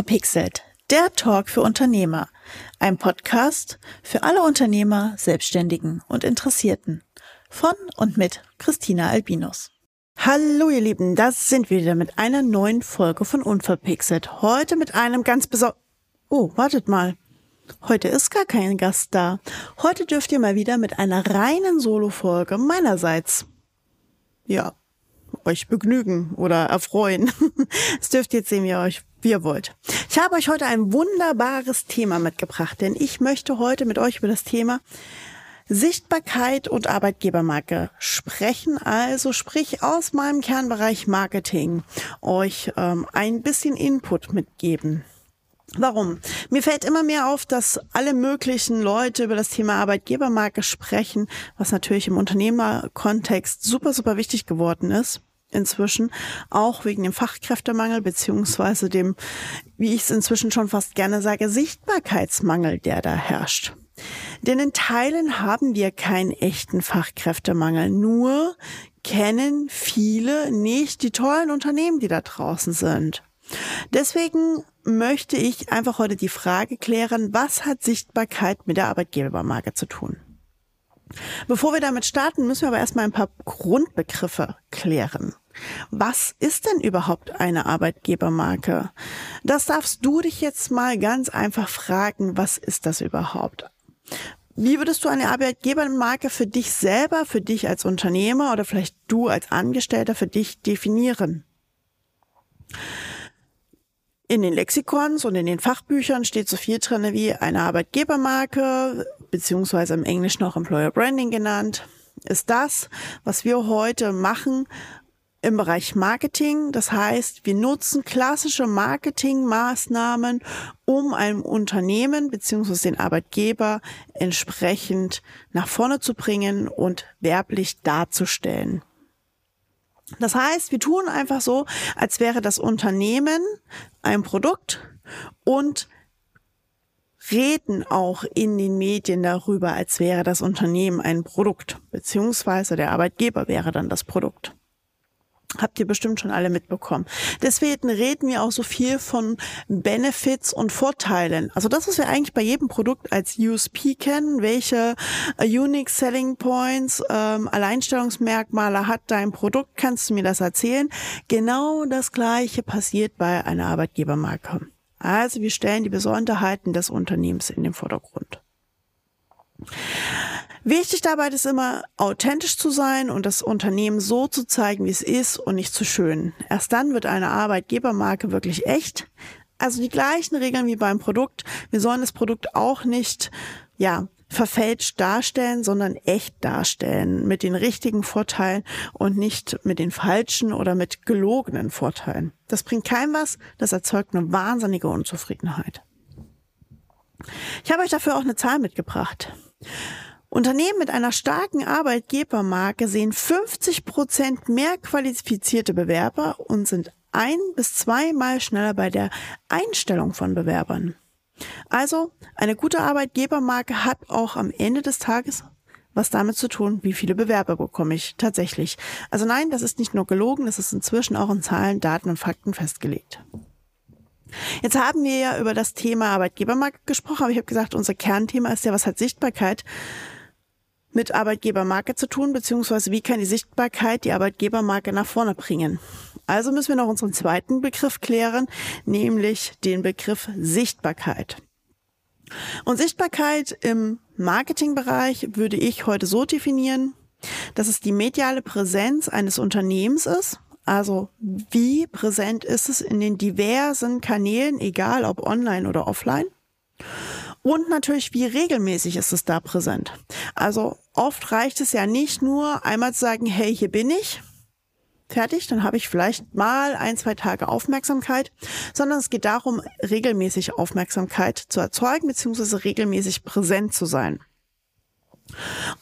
Unverpixelt, der Talk für Unternehmer. Ein Podcast für alle Unternehmer, Selbstständigen und Interessierten. Von und mit Christina Albinus. Hallo ihr Lieben, das sind wir wieder mit einer neuen Folge von Unverpixelt. Heute mit einem ganz besonderen... Oh, wartet mal. Heute ist gar kein Gast da. Heute dürft ihr mal wieder mit einer reinen Solo-Folge meinerseits. Ja, euch begnügen oder erfreuen. Es dürft jetzt sehen, wie ihr euch wie ihr wollt. Ich habe euch heute ein wunderbares Thema mitgebracht, denn ich möchte heute mit euch über das Thema Sichtbarkeit und Arbeitgebermarke sprechen, also sprich aus meinem Kernbereich Marketing euch ähm, ein bisschen Input mitgeben. Warum? Mir fällt immer mehr auf, dass alle möglichen Leute über das Thema Arbeitgebermarke sprechen, was natürlich im Unternehmerkontext super, super wichtig geworden ist inzwischen, auch wegen dem Fachkräftemangel beziehungsweise dem, wie ich es inzwischen schon fast gerne sage, Sichtbarkeitsmangel, der da herrscht. Denn in Teilen haben wir keinen echten Fachkräftemangel, nur kennen viele nicht die tollen Unternehmen, die da draußen sind. Deswegen möchte ich einfach heute die Frage klären, was hat Sichtbarkeit mit der Arbeitgebermarke zu tun? Bevor wir damit starten, müssen wir aber erstmal ein paar Grundbegriffe klären. Was ist denn überhaupt eine Arbeitgebermarke? Das darfst du dich jetzt mal ganz einfach fragen, was ist das überhaupt? Wie würdest du eine Arbeitgebermarke für dich selber, für dich als Unternehmer oder vielleicht du als Angestellter für dich definieren? In den Lexikons und in den Fachbüchern steht so viel drin wie eine Arbeitgebermarke, beziehungsweise im Englischen auch Employer Branding genannt, ist das, was wir heute machen im Bereich Marketing. Das heißt, wir nutzen klassische Marketingmaßnahmen, um einem Unternehmen beziehungsweise den Arbeitgeber entsprechend nach vorne zu bringen und werblich darzustellen. Das heißt, wir tun einfach so, als wäre das Unternehmen ein Produkt und reden auch in den Medien darüber, als wäre das Unternehmen ein Produkt, beziehungsweise der Arbeitgeber wäre dann das Produkt. Habt ihr bestimmt schon alle mitbekommen. Deswegen reden wir auch so viel von Benefits und Vorteilen. Also das, was wir eigentlich bei jedem Produkt als USP kennen, welche uh, Unique Selling Points, ähm, Alleinstellungsmerkmale hat dein Produkt, kannst du mir das erzählen? Genau das gleiche passiert bei einer Arbeitgebermarke. Also wir stellen die Besonderheiten des Unternehmens in den Vordergrund. Wichtig dabei ist immer, authentisch zu sein und das Unternehmen so zu zeigen, wie es ist und nicht zu schön. Erst dann wird eine Arbeitgebermarke wirklich echt. Also die gleichen Regeln wie beim Produkt. Wir sollen das Produkt auch nicht, ja, verfälscht darstellen, sondern echt darstellen mit den richtigen Vorteilen und nicht mit den falschen oder mit gelogenen Vorteilen. Das bringt keinem was, das erzeugt eine wahnsinnige Unzufriedenheit. Ich habe euch dafür auch eine Zahl mitgebracht. Unternehmen mit einer starken Arbeitgebermarke sehen 50 Prozent mehr qualifizierte Bewerber und sind ein bis zweimal schneller bei der Einstellung von Bewerbern. Also, eine gute Arbeitgebermarke hat auch am Ende des Tages was damit zu tun, wie viele Bewerber bekomme ich tatsächlich. Also nein, das ist nicht nur gelogen, das ist inzwischen auch in Zahlen, Daten und Fakten festgelegt. Jetzt haben wir ja über das Thema Arbeitgebermarke gesprochen, aber ich habe gesagt, unser Kernthema ist ja, was hat Sichtbarkeit? mit Arbeitgebermarke zu tun, beziehungsweise wie kann die Sichtbarkeit die Arbeitgebermarke nach vorne bringen. Also müssen wir noch unseren zweiten Begriff klären, nämlich den Begriff Sichtbarkeit. Und Sichtbarkeit im Marketingbereich würde ich heute so definieren, dass es die mediale Präsenz eines Unternehmens ist. Also wie präsent ist es in den diversen Kanälen, egal ob online oder offline. Und natürlich, wie regelmäßig ist es da präsent? Also oft reicht es ja nicht nur einmal zu sagen, hey, hier bin ich. Fertig, dann habe ich vielleicht mal ein, zwei Tage Aufmerksamkeit, sondern es geht darum, regelmäßig Aufmerksamkeit zu erzeugen, beziehungsweise regelmäßig präsent zu sein.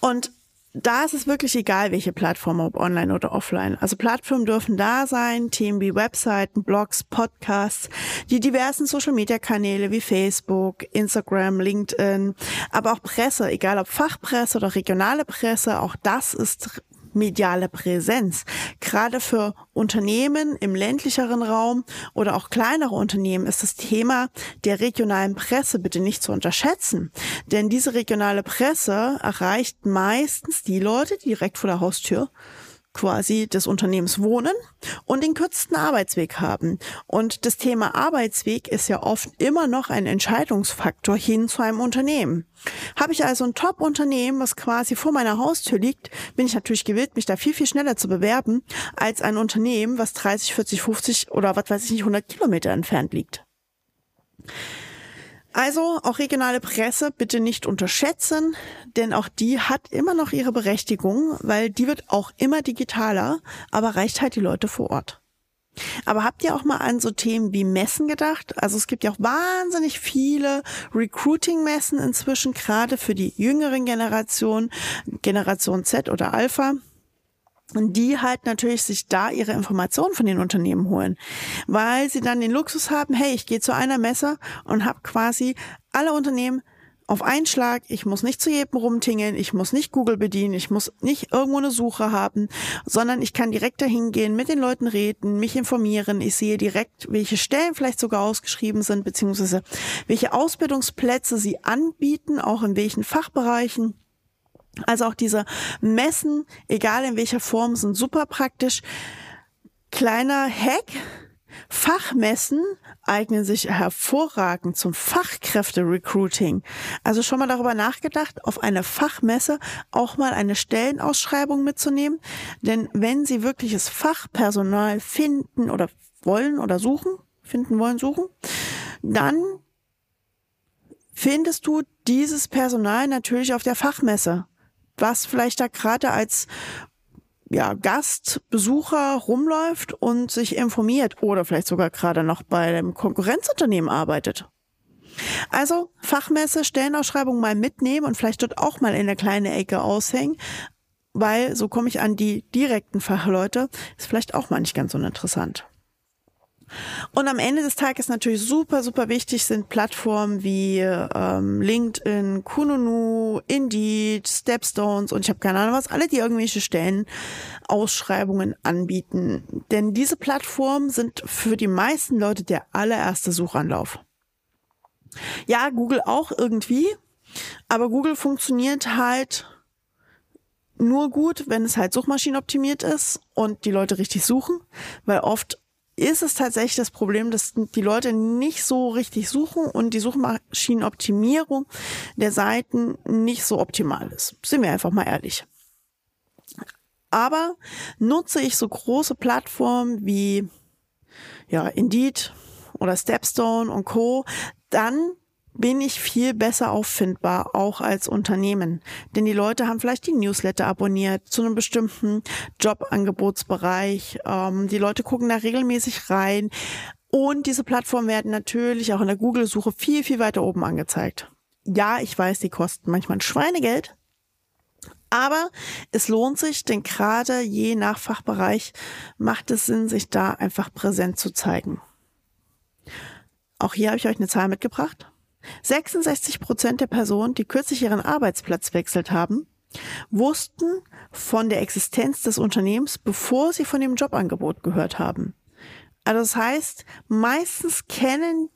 Und da ist es wirklich egal, welche Plattform, ob online oder offline. Also Plattformen dürfen da sein, Themen wie Webseiten, Blogs, Podcasts, die diversen Social-Media-Kanäle wie Facebook, Instagram, LinkedIn, aber auch Presse, egal ob Fachpresse oder regionale Presse, auch das ist mediale Präsenz. Gerade für Unternehmen im ländlicheren Raum oder auch kleinere Unternehmen ist das Thema der regionalen Presse bitte nicht zu unterschätzen. Denn diese regionale Presse erreicht meistens die Leute direkt vor der Haustür quasi des Unternehmens wohnen und den kürzesten Arbeitsweg haben. Und das Thema Arbeitsweg ist ja oft immer noch ein Entscheidungsfaktor hin zu einem Unternehmen. Habe ich also ein Top-Unternehmen, was quasi vor meiner Haustür liegt, bin ich natürlich gewillt, mich da viel, viel schneller zu bewerben, als ein Unternehmen, was 30, 40, 50 oder was weiß ich nicht, 100 Kilometer entfernt liegt. Also auch regionale Presse bitte nicht unterschätzen, denn auch die hat immer noch ihre Berechtigung, weil die wird auch immer digitaler, aber reicht halt die Leute vor Ort. Aber habt ihr auch mal an so Themen wie Messen gedacht? Also es gibt ja auch wahnsinnig viele Recruiting-Messen inzwischen, gerade für die jüngeren Generationen, Generation Z oder Alpha. Und die halt natürlich sich da ihre Informationen von den Unternehmen holen, weil sie dann den Luxus haben, hey, ich gehe zu einer Messe und habe quasi alle Unternehmen auf einen Schlag. Ich muss nicht zu jedem rumtingeln, ich muss nicht Google bedienen, ich muss nicht irgendwo eine Suche haben, sondern ich kann direkt dahin gehen, mit den Leuten reden, mich informieren. Ich sehe direkt, welche Stellen vielleicht sogar ausgeschrieben sind, beziehungsweise welche Ausbildungsplätze sie anbieten, auch in welchen Fachbereichen. Also auch diese Messen, egal in welcher Form, sind super praktisch. Kleiner Hack. Fachmessen eignen sich hervorragend zum Fachkräfte-Recruiting. Also schon mal darüber nachgedacht, auf eine Fachmesse auch mal eine Stellenausschreibung mitzunehmen. Denn wenn Sie wirkliches Fachpersonal finden oder wollen oder suchen, finden wollen, suchen, dann findest du dieses Personal natürlich auf der Fachmesse was vielleicht da gerade als ja, Gastbesucher rumläuft und sich informiert oder vielleicht sogar gerade noch bei einem Konkurrenzunternehmen arbeitet. Also Fachmesse, Stellenausschreibung mal mitnehmen und vielleicht dort auch mal in der kleine Ecke aushängen, weil so komme ich an die direkten Fachleute, ist vielleicht auch mal nicht ganz uninteressant. Und am Ende des Tages natürlich super, super wichtig sind Plattformen wie ähm, LinkedIn, Kununu, Indeed, Stepstones und ich habe keine Ahnung was, alle, die irgendwelche Stellen Ausschreibungen anbieten. Denn diese Plattformen sind für die meisten Leute der allererste Suchanlauf. Ja, Google auch irgendwie, aber Google funktioniert halt nur gut, wenn es halt suchmaschinenoptimiert ist und die Leute richtig suchen, weil oft ist es tatsächlich das Problem, dass die Leute nicht so richtig suchen und die Suchmaschinenoptimierung der Seiten nicht so optimal ist. Sind wir einfach mal ehrlich. Aber nutze ich so große Plattformen wie ja, Indeed oder Stepstone und Co., dann bin ich viel besser auffindbar, auch als Unternehmen. Denn die Leute haben vielleicht die Newsletter abonniert zu einem bestimmten Jobangebotsbereich. Ähm, die Leute gucken da regelmäßig rein. Und diese Plattformen werden natürlich auch in der Google-Suche viel, viel weiter oben angezeigt. Ja, ich weiß, die kosten manchmal ein Schweinegeld. Aber es lohnt sich, denn gerade je nach Fachbereich macht es Sinn, sich da einfach präsent zu zeigen. Auch hier habe ich euch eine Zahl mitgebracht. 66 Prozent der Personen, die kürzlich ihren Arbeitsplatz wechselt haben, wussten von der Existenz des Unternehmens, bevor sie von dem Jobangebot gehört haben. Also das heißt, meistens kennen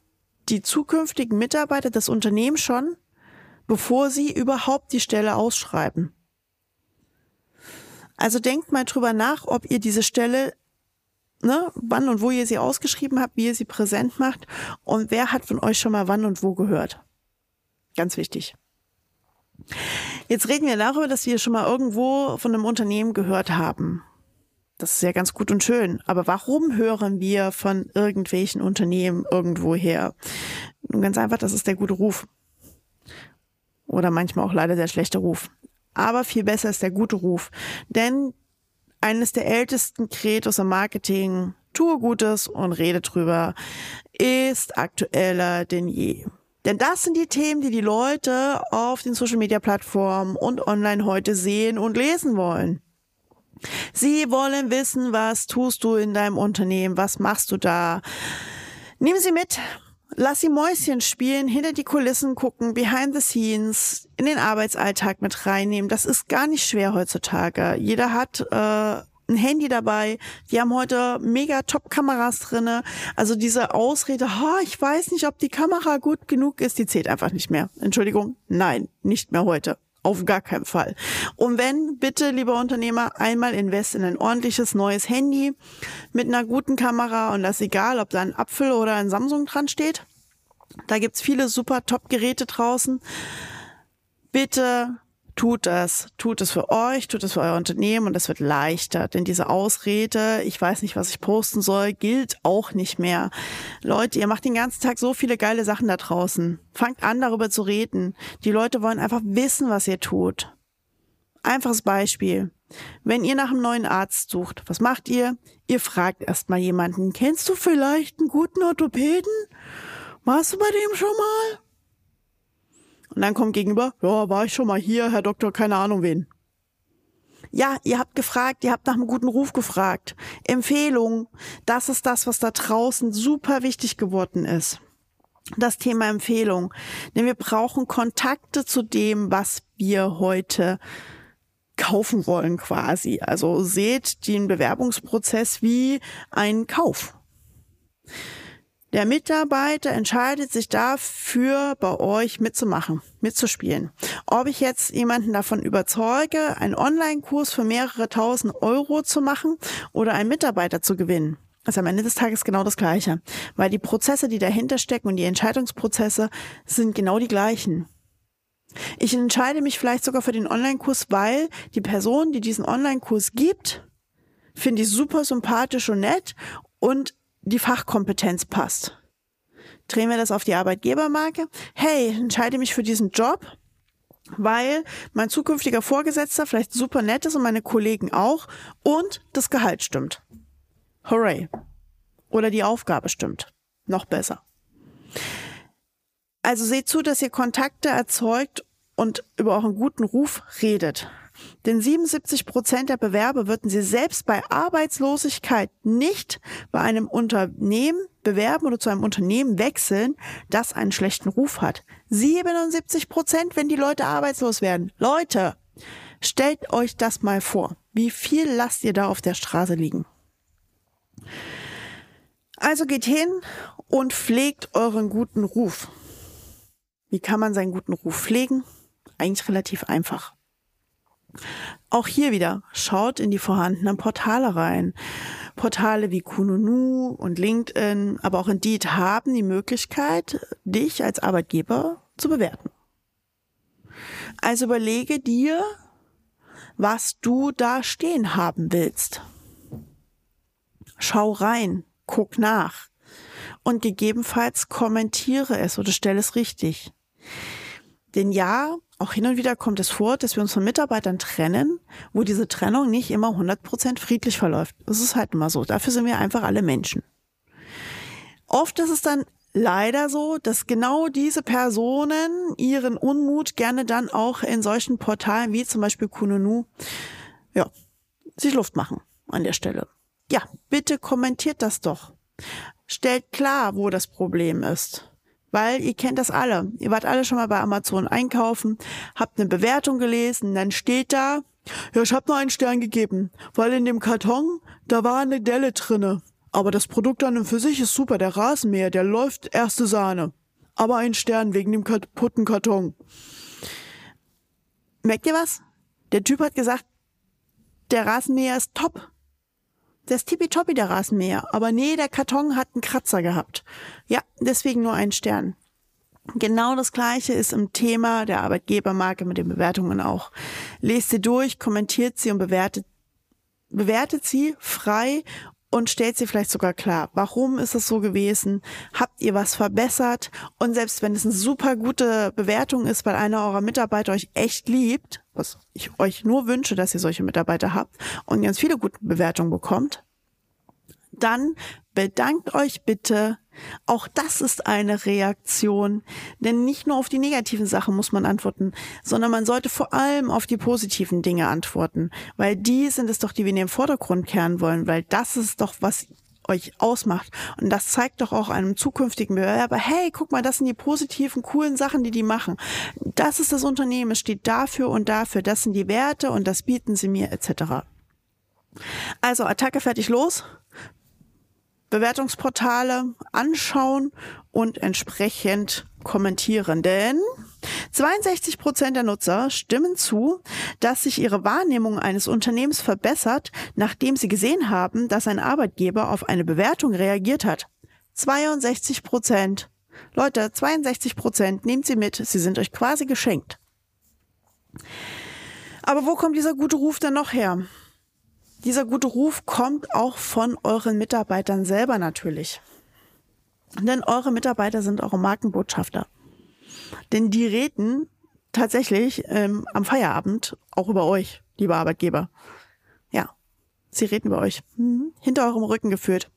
die zukünftigen Mitarbeiter das Unternehmen schon, bevor sie überhaupt die Stelle ausschreiben. Also denkt mal drüber nach, ob ihr diese Stelle ne, wann und wo ihr sie ausgeschrieben habt, wie ihr sie präsent macht und wer hat von euch schon mal wann und wo gehört. Ganz wichtig. Jetzt reden wir darüber, dass wir schon mal irgendwo von einem Unternehmen gehört haben. Das ist ja ganz gut und schön. Aber warum hören wir von irgendwelchen Unternehmen irgendwo her? Nun ganz einfach, das ist der gute Ruf. Oder manchmal auch leider der schlechte Ruf. Aber viel besser ist der gute Ruf. Denn eines der ältesten Credos im Marketing, tue Gutes und rede drüber, ist aktueller denn je. Denn das sind die Themen, die die Leute auf den Social-Media-Plattformen und online heute sehen und lesen wollen. Sie wollen wissen, was tust du in deinem Unternehmen, was machst du da. Nehmen Sie mit Lass die Mäuschen spielen, hinter die Kulissen gucken, behind the scenes, in den Arbeitsalltag mit reinnehmen. Das ist gar nicht schwer heutzutage. Jeder hat äh, ein Handy dabei. Die haben heute mega Top-Kameras drinne. Also diese Ausrede, ha, ich weiß nicht, ob die Kamera gut genug ist, die zählt einfach nicht mehr. Entschuldigung, nein, nicht mehr heute. Auf gar keinen Fall. Und wenn, bitte, lieber Unternehmer, einmal invest in ein ordentliches neues Handy mit einer guten Kamera und das egal, ob da ein Apfel oder ein Samsung dran steht. Da gibt's viele super Top-Geräte draußen. Bitte tut das, tut es für euch, tut es für euer Unternehmen und es wird leichter. Denn diese Ausrede, ich weiß nicht, was ich posten soll, gilt auch nicht mehr. Leute, ihr macht den ganzen Tag so viele geile Sachen da draußen. Fangt an, darüber zu reden. Die Leute wollen einfach wissen, was ihr tut. Einfaches Beispiel. Wenn ihr nach einem neuen Arzt sucht, was macht ihr? Ihr fragt erstmal jemanden, kennst du vielleicht einen guten Orthopäden? Warst du bei dem schon mal? Und dann kommt gegenüber, ja, war ich schon mal hier, Herr Doktor, keine Ahnung wen. Ja, ihr habt gefragt, ihr habt nach einem guten Ruf gefragt. Empfehlung, das ist das, was da draußen super wichtig geworden ist. Das Thema Empfehlung. Denn wir brauchen Kontakte zu dem, was wir heute kaufen wollen quasi. Also seht den Bewerbungsprozess wie ein Kauf. Der Mitarbeiter entscheidet sich dafür, bei euch mitzumachen, mitzuspielen. Ob ich jetzt jemanden davon überzeuge, einen Online-Kurs für mehrere tausend Euro zu machen oder einen Mitarbeiter zu gewinnen, ist am Ende des Tages genau das Gleiche. Weil die Prozesse, die dahinter stecken und die Entscheidungsprozesse sind genau die gleichen. Ich entscheide mich vielleicht sogar für den Online-Kurs, weil die Person, die diesen Online-Kurs gibt, finde ich super sympathisch und nett und die Fachkompetenz passt. Drehen wir das auf die Arbeitgebermarke. Hey, entscheide mich für diesen Job, weil mein zukünftiger Vorgesetzter vielleicht super nett ist und meine Kollegen auch und das Gehalt stimmt. Hooray. Oder die Aufgabe stimmt. Noch besser. Also seht zu, dass ihr Kontakte erzeugt und über euren guten Ruf redet. Denn 77 Prozent der Bewerber würden sie selbst bei Arbeitslosigkeit nicht bei einem Unternehmen bewerben oder zu einem Unternehmen wechseln, das einen schlechten Ruf hat. 77 Prozent, wenn die Leute arbeitslos werden. Leute, stellt euch das mal vor. Wie viel lasst ihr da auf der Straße liegen? Also geht hin und pflegt euren guten Ruf. Wie kann man seinen guten Ruf pflegen? Eigentlich relativ einfach. Auch hier wieder, schaut in die vorhandenen Portale rein. Portale wie Kununu und LinkedIn, aber auch Indeed haben die Möglichkeit, dich als Arbeitgeber zu bewerten. Also überlege dir, was du da stehen haben willst. Schau rein, guck nach und gegebenenfalls kommentiere es oder stell es richtig. Denn ja, auch hin und wieder kommt es vor, dass wir uns von Mitarbeitern trennen, wo diese Trennung nicht immer 100% friedlich verläuft. Das ist halt immer so. Dafür sind wir einfach alle Menschen. Oft ist es dann leider so, dass genau diese Personen ihren Unmut gerne dann auch in solchen Portalen wie zum Beispiel Kununu, ja, sich Luft machen an der Stelle. Ja, bitte kommentiert das doch. Stellt klar, wo das Problem ist. Weil ihr kennt das alle. Ihr wart alle schon mal bei Amazon einkaufen, habt eine Bewertung gelesen, dann steht da, ja, ich habe nur einen Stern gegeben, weil in dem Karton, da war eine Delle drinne. Aber das Produkt an und für sich ist super, der Rasenmäher, der läuft erste Sahne. Aber ein Stern wegen dem kaputten Karton. Merkt ihr was? Der Typ hat gesagt, der Rasenmäher ist top. Ist tippitoppi, der Rasenmäher. Aber nee, der Karton hat einen Kratzer gehabt. Ja, deswegen nur ein Stern. Genau das Gleiche ist im Thema der Arbeitgebermarke mit den Bewertungen auch. Lest sie durch, kommentiert sie und bewertet, bewertet sie frei und stellt sie vielleicht sogar klar. Warum ist es so gewesen? Habt ihr was verbessert? Und selbst wenn es eine super gute Bewertung ist, weil einer eurer Mitarbeiter euch echt liebt, was ich euch nur wünsche, dass ihr solche Mitarbeiter habt und ganz viele gute Bewertungen bekommt, dann bedankt euch bitte. Auch das ist eine Reaktion, denn nicht nur auf die negativen Sachen muss man antworten, sondern man sollte vor allem auf die positiven Dinge antworten, weil die sind es doch, die wir in den Vordergrund kehren wollen, weil das ist doch, was euch ausmacht. Und das zeigt doch auch einem zukünftigen Bewerber, hey, guck mal, das sind die positiven, coolen Sachen, die die machen. Das ist das Unternehmen, es steht dafür und dafür, das sind die Werte und das bieten sie mir etc. Also Attacke fertig los. Bewertungsportale anschauen und entsprechend kommentieren. Denn 62 Prozent der Nutzer stimmen zu, dass sich ihre Wahrnehmung eines Unternehmens verbessert, nachdem sie gesehen haben, dass ein Arbeitgeber auf eine Bewertung reagiert hat. 62 Prozent. Leute, 62 Prozent, nehmt sie mit, sie sind euch quasi geschenkt. Aber wo kommt dieser gute Ruf denn noch her? Dieser gute Ruf kommt auch von euren Mitarbeitern selber natürlich. Denn eure Mitarbeiter sind eure Markenbotschafter. Denn die reden tatsächlich ähm, am Feierabend auch über euch, liebe Arbeitgeber. Ja, sie reden über euch. Mhm. Hinter eurem Rücken geführt.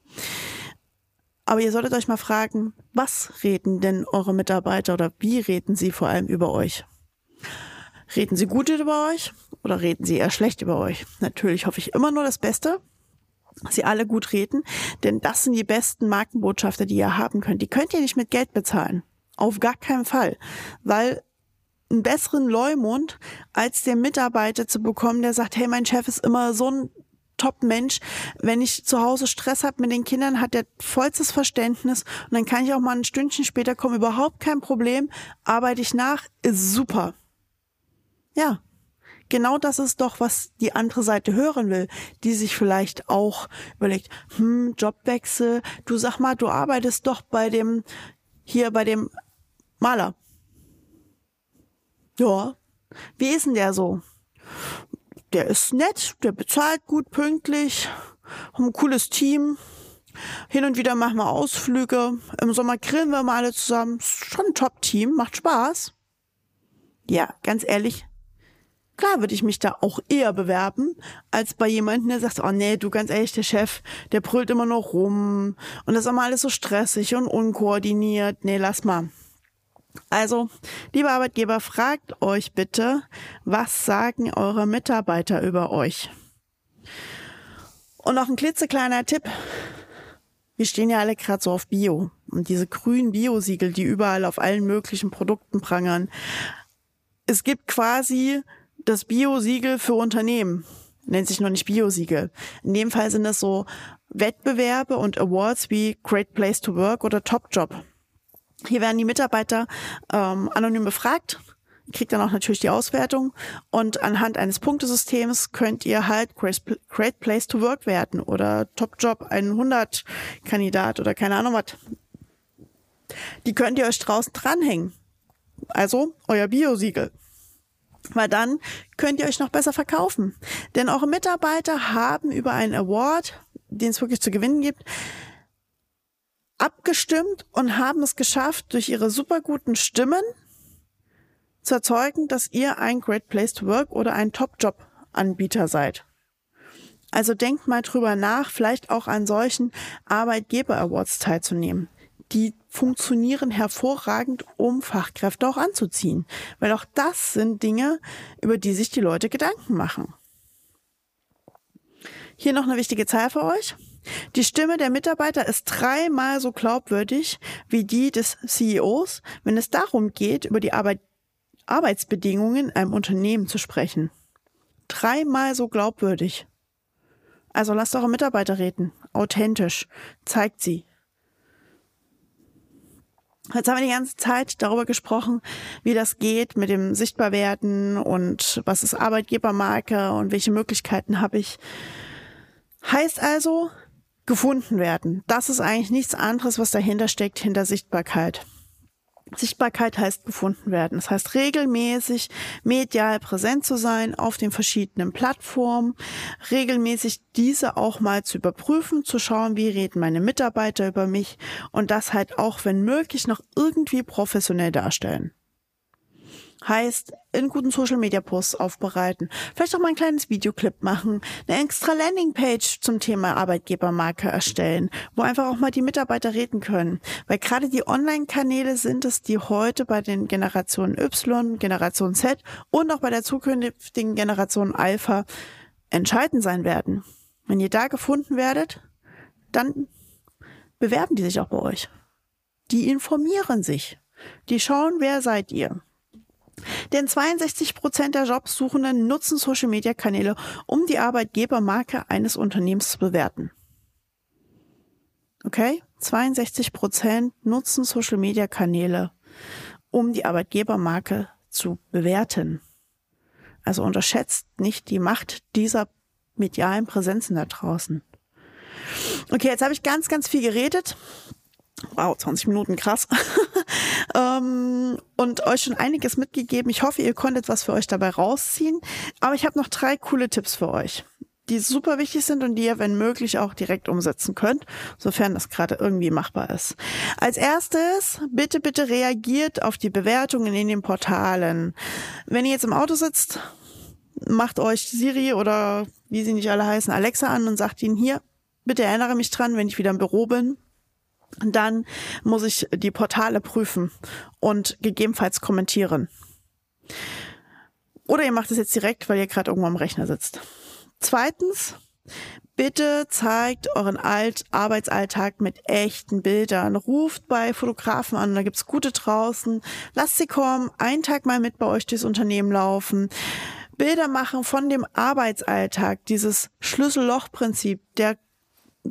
Aber ihr solltet euch mal fragen, was reden denn eure Mitarbeiter oder wie reden sie vor allem über euch? Reden sie gut über euch oder reden sie eher schlecht über euch? Natürlich hoffe ich immer nur das Beste, sie alle gut reden, denn das sind die besten Markenbotschafter, die ihr haben könnt. Die könnt ihr nicht mit Geld bezahlen. Auf gar keinen Fall. Weil einen besseren Leumund als der Mitarbeiter zu bekommen, der sagt, hey, mein Chef ist immer so ein Top-Mensch. Wenn ich zu Hause Stress habe mit den Kindern, hat er vollstes Verständnis und dann kann ich auch mal ein Stündchen später kommen, überhaupt kein Problem, arbeite ich nach, ist super. Ja, genau das ist doch, was die andere Seite hören will, die sich vielleicht auch überlegt, hm, Jobwechsel, du sag mal, du arbeitest doch bei dem, hier bei dem Maler. Ja, wie ist denn der so? Der ist nett, der bezahlt gut, pünktlich, haben ein cooles Team. Hin und wieder machen wir Ausflüge. Im Sommer grillen wir mal alle zusammen. Ist schon ein Top-Team, macht Spaß. Ja, ganz ehrlich, Klar würde ich mich da auch eher bewerben, als bei jemandem, der sagt, oh nee, du ganz ehrlich, der Chef, der brüllt immer noch rum und das ist immer alles so stressig und unkoordiniert. Nee, lass mal. Also, liebe Arbeitgeber, fragt euch bitte, was sagen eure Mitarbeiter über euch? Und noch ein klitzekleiner Tipp. Wir stehen ja alle gerade so auf Bio. Und diese grünen Biosiegel, die überall auf allen möglichen Produkten prangern. Es gibt quasi das Bio-Siegel für Unternehmen. Nennt sich noch nicht Bio-Siegel. In dem Fall sind das so Wettbewerbe und Awards wie Great Place to Work oder Top Job. Hier werden die Mitarbeiter ähm, anonym befragt, kriegt dann auch natürlich die Auswertung und anhand eines Punktesystems könnt ihr halt Great Place to Work werden oder Top Job 100 Kandidat oder keine Ahnung was. Die könnt ihr euch draußen dranhängen. Also euer Bio-Siegel. Weil dann könnt ihr euch noch besser verkaufen. Denn eure Mitarbeiter haben über einen Award, den es wirklich zu gewinnen gibt, abgestimmt und haben es geschafft, durch ihre super guten Stimmen zu erzeugen, dass ihr ein Great Place to Work oder ein Top-Job-Anbieter seid. Also denkt mal drüber nach, vielleicht auch an solchen Arbeitgeber-Awards teilzunehmen die funktionieren hervorragend, um Fachkräfte auch anzuziehen. Weil auch das sind Dinge, über die sich die Leute Gedanken machen. Hier noch eine wichtige Zahl für euch. Die Stimme der Mitarbeiter ist dreimal so glaubwürdig wie die des CEOs, wenn es darum geht, über die Arbeit Arbeitsbedingungen in einem Unternehmen zu sprechen. Dreimal so glaubwürdig. Also lasst eure Mitarbeiter reden. Authentisch. Zeigt sie. Jetzt haben wir die ganze Zeit darüber gesprochen, wie das geht mit dem Sichtbarwerden und was ist Arbeitgebermarke und welche Möglichkeiten habe ich. Heißt also, gefunden werden. Das ist eigentlich nichts anderes, was dahinter steckt, hinter Sichtbarkeit. Sichtbarkeit heißt gefunden werden. Das heißt regelmäßig medial präsent zu sein auf den verschiedenen Plattformen, regelmäßig diese auch mal zu überprüfen, zu schauen, wie reden meine Mitarbeiter über mich und das halt auch, wenn möglich, noch irgendwie professionell darstellen. Heißt, in guten Social Media Posts aufbereiten, vielleicht auch mal ein kleines Videoclip machen, eine extra Landingpage zum Thema Arbeitgebermarke erstellen, wo einfach auch mal die Mitarbeiter reden können. Weil gerade die Online-Kanäle sind es, die heute bei den Generationen Y, Generation Z und auch bei der zukünftigen Generation Alpha entscheidend sein werden. Wenn ihr da gefunden werdet, dann bewerben die sich auch bei euch. Die informieren sich. Die schauen, wer seid ihr. Denn 62 Prozent der Jobsuchenden nutzen Social-Media-Kanäle, um die Arbeitgebermarke eines Unternehmens zu bewerten. Okay? 62 Prozent nutzen Social-Media-Kanäle, um die Arbeitgebermarke zu bewerten. Also unterschätzt nicht die Macht dieser medialen Präsenzen da draußen. Okay, jetzt habe ich ganz, ganz viel geredet. Wow, 20 Minuten, krass. ähm, und euch schon einiges mitgegeben. Ich hoffe, ihr konntet was für euch dabei rausziehen. Aber ich habe noch drei coole Tipps für euch, die super wichtig sind und die ihr, wenn möglich, auch direkt umsetzen könnt, sofern das gerade irgendwie machbar ist. Als erstes, bitte, bitte reagiert auf die Bewertungen in den Portalen. Wenn ihr jetzt im Auto sitzt, macht euch Siri oder wie sie nicht alle heißen, Alexa an und sagt ihnen hier, bitte erinnere mich dran, wenn ich wieder im Büro bin. Dann muss ich die Portale prüfen und gegebenenfalls kommentieren. Oder ihr macht es jetzt direkt, weil ihr gerade irgendwo am Rechner sitzt. Zweitens, bitte zeigt euren Alt Arbeitsalltag mit echten Bildern. Ruft bei Fotografen an, da gibt's gute draußen. Lasst sie kommen, einen Tag mal mit bei euch durchs Unternehmen laufen. Bilder machen von dem Arbeitsalltag, dieses Schlüssellochprinzip. Der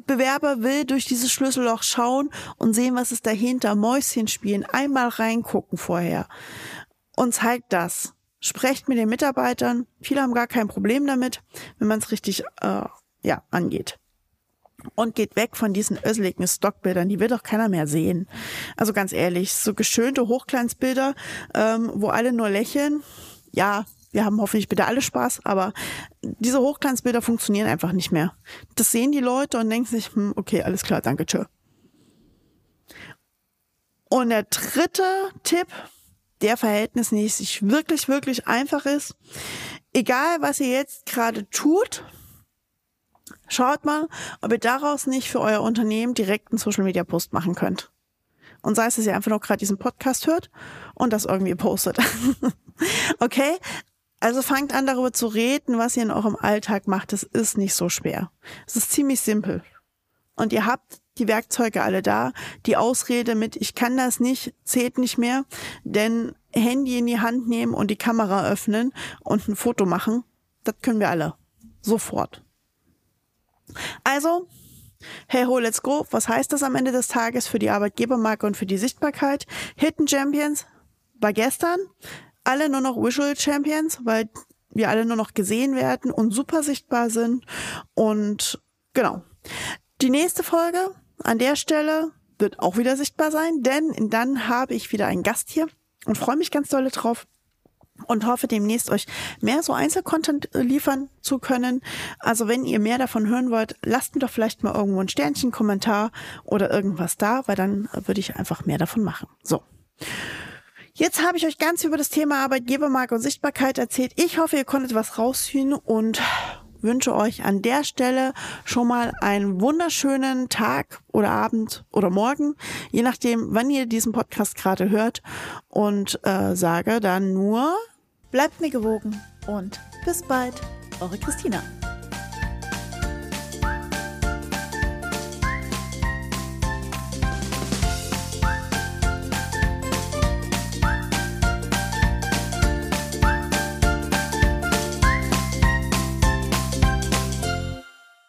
Bewerber will durch dieses Schlüsselloch schauen und sehen, was ist dahinter. Mäuschen spielen, einmal reingucken vorher und zeigt das. Sprecht mit den Mitarbeitern. Viele haben gar kein Problem damit, wenn man es richtig äh, ja, angeht. Und geht weg von diesen össeligen Stockbildern, die will doch keiner mehr sehen. Also ganz ehrlich, so geschönte Hochglanzbilder, ähm, wo alle nur lächeln, ja, wir haben hoffentlich bitte alle Spaß, aber diese Hochglanzbilder funktionieren einfach nicht mehr. Das sehen die Leute und denken sich, hm, okay, alles klar, danke, tschö. Und der dritte Tipp, der verhältnismäßig wirklich, wirklich einfach ist, egal was ihr jetzt gerade tut, schaut mal, ob ihr daraus nicht für euer Unternehmen direkt einen Social Media Post machen könnt. Und sei es, dass ihr einfach noch gerade diesen Podcast hört und das irgendwie postet. okay? Also fangt an darüber zu reden, was ihr in eurem Alltag macht. Es ist nicht so schwer. Es ist ziemlich simpel. Und ihr habt die Werkzeuge alle da. Die Ausrede mit ich kann das nicht zählt nicht mehr, denn Handy in die Hand nehmen und die Kamera öffnen und ein Foto machen, das können wir alle. Sofort. Also, hey ho, let's go. Was heißt das am Ende des Tages für die Arbeitgebermarke und für die Sichtbarkeit? Hidden Champions war gestern alle nur noch Visual Champions, weil wir alle nur noch gesehen werden und super sichtbar sind. Und genau. Die nächste Folge an der Stelle wird auch wieder sichtbar sein, denn dann habe ich wieder einen Gast hier und freue mich ganz dolle drauf und hoffe demnächst euch mehr so Einzelcontent äh, liefern zu können. Also wenn ihr mehr davon hören wollt, lasst mir doch vielleicht mal irgendwo ein Sternchen, Kommentar oder irgendwas da, weil dann würde ich einfach mehr davon machen. So. Jetzt habe ich euch ganz über das Thema Arbeitgebermarke und Sichtbarkeit erzählt. Ich hoffe, ihr konntet was rausziehen und wünsche euch an der Stelle schon mal einen wunderschönen Tag oder Abend oder Morgen, je nachdem, wann ihr diesen Podcast gerade hört und äh, sage dann nur, bleibt mir gewogen und bis bald, eure Christina.